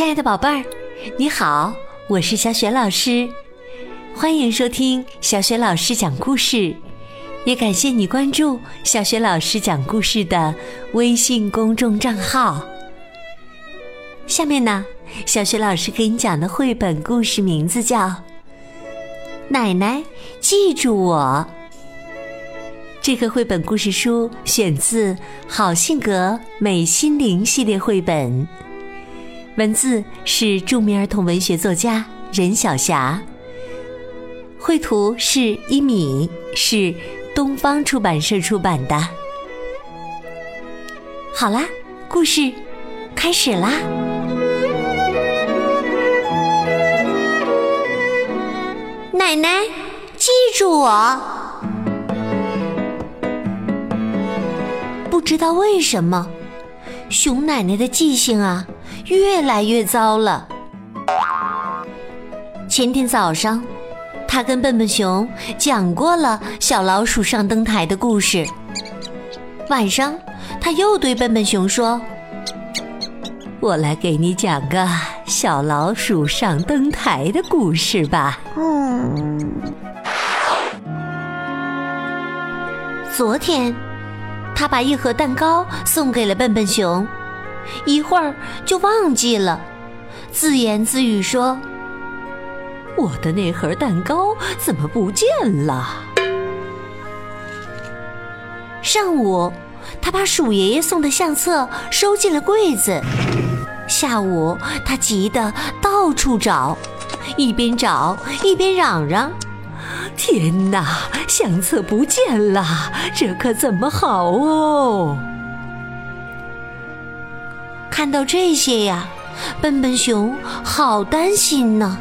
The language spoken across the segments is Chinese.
亲爱的宝贝儿，你好，我是小雪老师，欢迎收听小雪老师讲故事，也感谢你关注小雪老师讲故事的微信公众账号。下面呢，小雪老师给你讲的绘本故事名字叫《奶奶记住我》。这个绘本故事书选自《好性格美心灵》系列绘本。文字是著名儿童文学作家任晓霞，绘图是一米，是东方出版社出版的。好啦，故事开始啦！奶奶，记住我。不知道为什么，熊奶奶的记性啊。越来越糟了。前天早上，他跟笨笨熊讲过了小老鼠上灯台的故事。晚上，他又对笨笨熊说：“我来给你讲个小老鼠上灯台的故事吧。”嗯。昨天，他把一盒蛋糕送给了笨笨熊。一会儿就忘记了，自言自语说：“我的那盒蛋糕怎么不见了？”上午，他把鼠爷爷送的相册收进了柜子。下午，他急得到处找，一边找一边嚷嚷：“天哪，相册不见了，这可怎么好哦！”看到这些呀，笨笨熊好担心呢。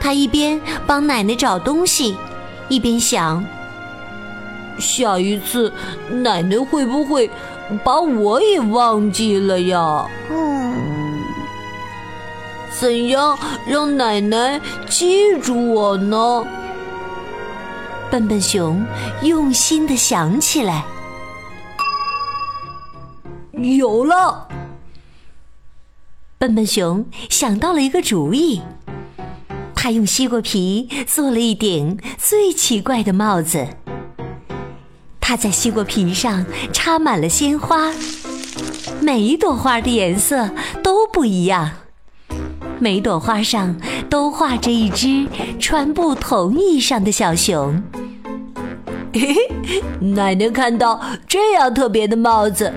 他一边帮奶奶找东西，一边想：下一次奶奶会不会把我也忘记了呀？嗯，怎样让奶奶记住我呢？笨笨熊用心的想起来，有了。笨笨熊想到了一个主意，他用西瓜皮做了一顶最奇怪的帽子。他在西瓜皮上插满了鲜花，每一朵花的颜色都不一样，每朵花上都画着一只穿不同衣裳的小熊。嘿嘿，奶奶看到这样特别的帽子。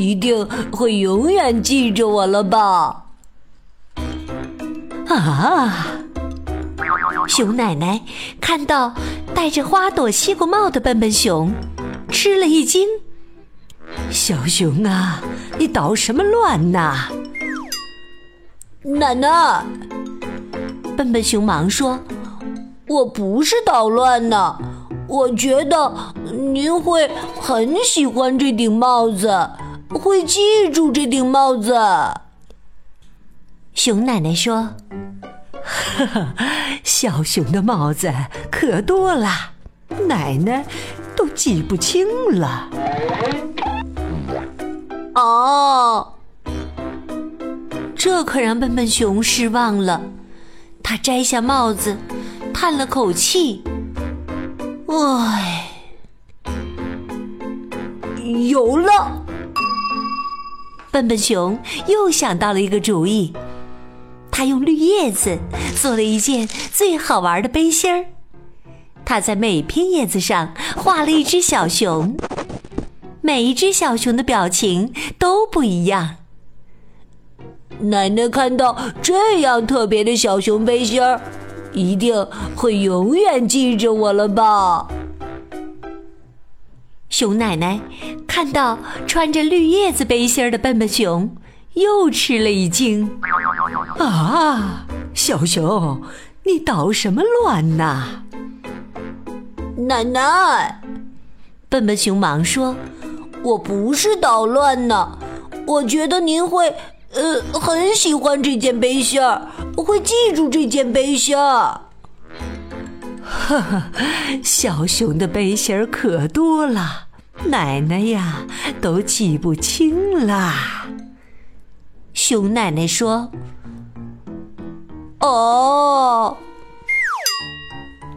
一定会永远记着我了吧？啊！熊奶奶看到戴着花朵西瓜帽的笨笨熊，吃了一惊。小熊啊，你捣什么乱呐？奶奶，笨笨熊忙说：“我不是捣乱呢，我觉得您会很喜欢这顶帽子。”会记住这顶帽子。熊奶奶说：“呵呵，小熊的帽子可多了，奶奶都记不清了。”哦，这可让笨笨熊失望了。他摘下帽子，叹了口气：“唉，有了。”笨笨熊又想到了一个主意，他用绿叶子做了一件最好玩的背心儿。他在每片叶子上画了一只小熊，每一只小熊的表情都不一样。奶奶看到这样特别的小熊背心儿，一定会永远记着我了吧？熊奶奶看到穿着绿叶子背心的笨笨熊，又吃了一惊。啊，小熊，你捣什么乱呐？奶奶，笨笨熊忙说：“我不是捣乱呢，我觉得您会，呃，很喜欢这件背心儿，会记住这件背心儿。”呵呵，小熊的背心儿可多了。奶奶呀，都记不清啦。熊奶奶说：“哦，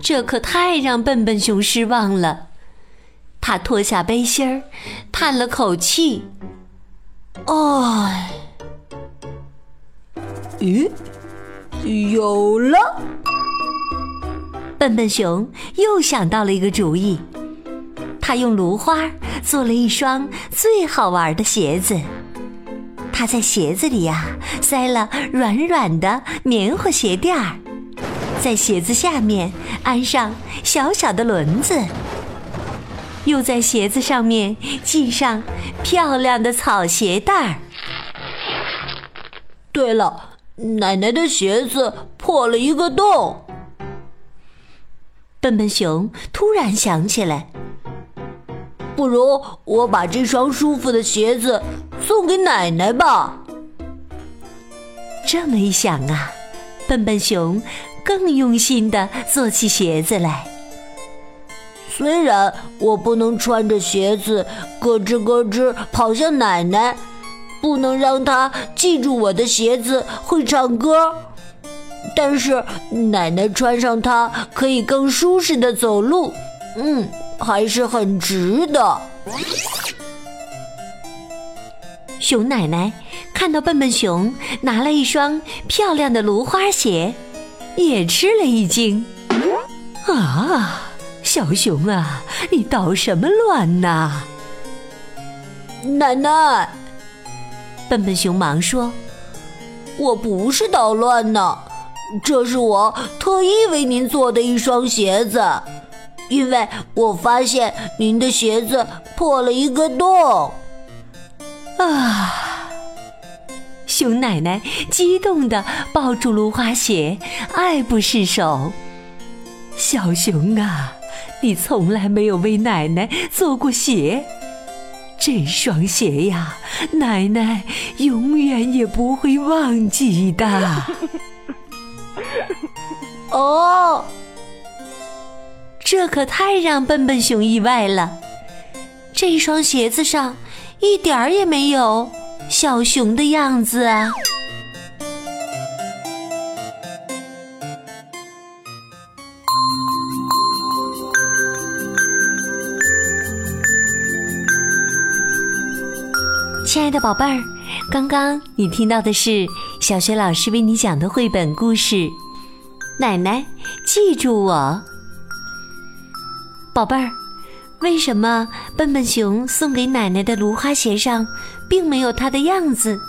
这可太让笨笨熊失望了。他脱下背心儿，叹了口气：“唉，咦，有了！”笨笨熊又想到了一个主意，他用芦花做了一双最好玩的鞋子。他在鞋子里呀塞了软软的棉花鞋垫儿，在鞋子下面安上小小的轮子，又在鞋子上面系上漂亮的草鞋带儿。对了，奶奶的鞋子破了一个洞。笨笨熊突然想起来。不如我把这双舒服的鞋子送给奶奶吧。这么一想啊，笨笨熊更用心的做起鞋子来。虽然我不能穿着鞋子咯吱咯吱跑向奶奶，不能让她记住我的鞋子会唱歌，但是奶奶穿上它可以更舒适的走路。嗯。还是很值的。熊奶奶看到笨笨熊拿了一双漂亮的芦花鞋，也吃了一惊。啊，小熊啊，你捣什么乱呢？奶奶，笨笨熊忙说：“我不是捣乱呢，这是我特意为您做的一双鞋子。”因为我发现您的鞋子破了一个洞，啊！熊奶奶激动地抱住芦花鞋，爱不释手。小熊啊，你从来没有为奶奶做过鞋，这双鞋呀，奶奶永远也不会忘记的。哦。这可太让笨笨熊意外了，这双鞋子上一点儿也没有小熊的样子啊！亲爱的宝贝儿，刚刚你听到的是小学老师为你讲的绘本故事《奶奶记住我》。宝贝儿，为什么笨笨熊送给奶奶的芦花鞋上并没有它的样子，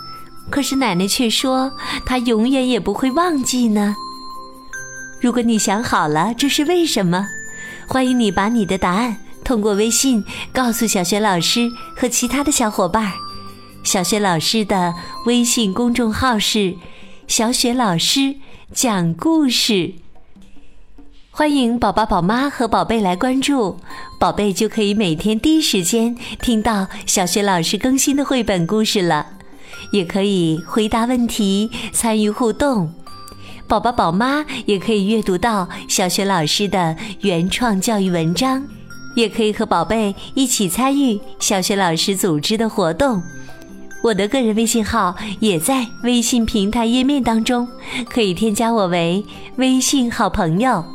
可是奶奶却说她永远也不会忘记呢？如果你想好了这是为什么，欢迎你把你的答案通过微信告诉小学老师和其他的小伙伴。小学老师的微信公众号是“小雪老师讲故事”。欢迎宝宝、宝妈和宝贝来关注，宝贝就可以每天第一时间听到小学老师更新的绘本故事了，也可以回答问题、参与互动。宝宝、宝妈也可以阅读到小学老师的原创教育文章，也可以和宝贝一起参与小学老师组织的活动。我的个人微信号也在微信平台页面当中，可以添加我为微信好朋友。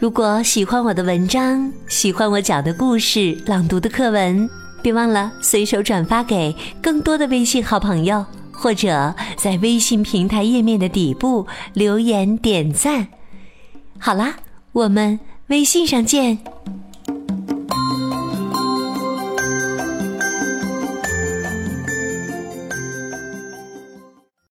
如果喜欢我的文章，喜欢我讲的故事、朗读的课文，别忘了随手转发给更多的微信好朋友，或者在微信平台页面的底部留言点赞。好啦，我们微信上见。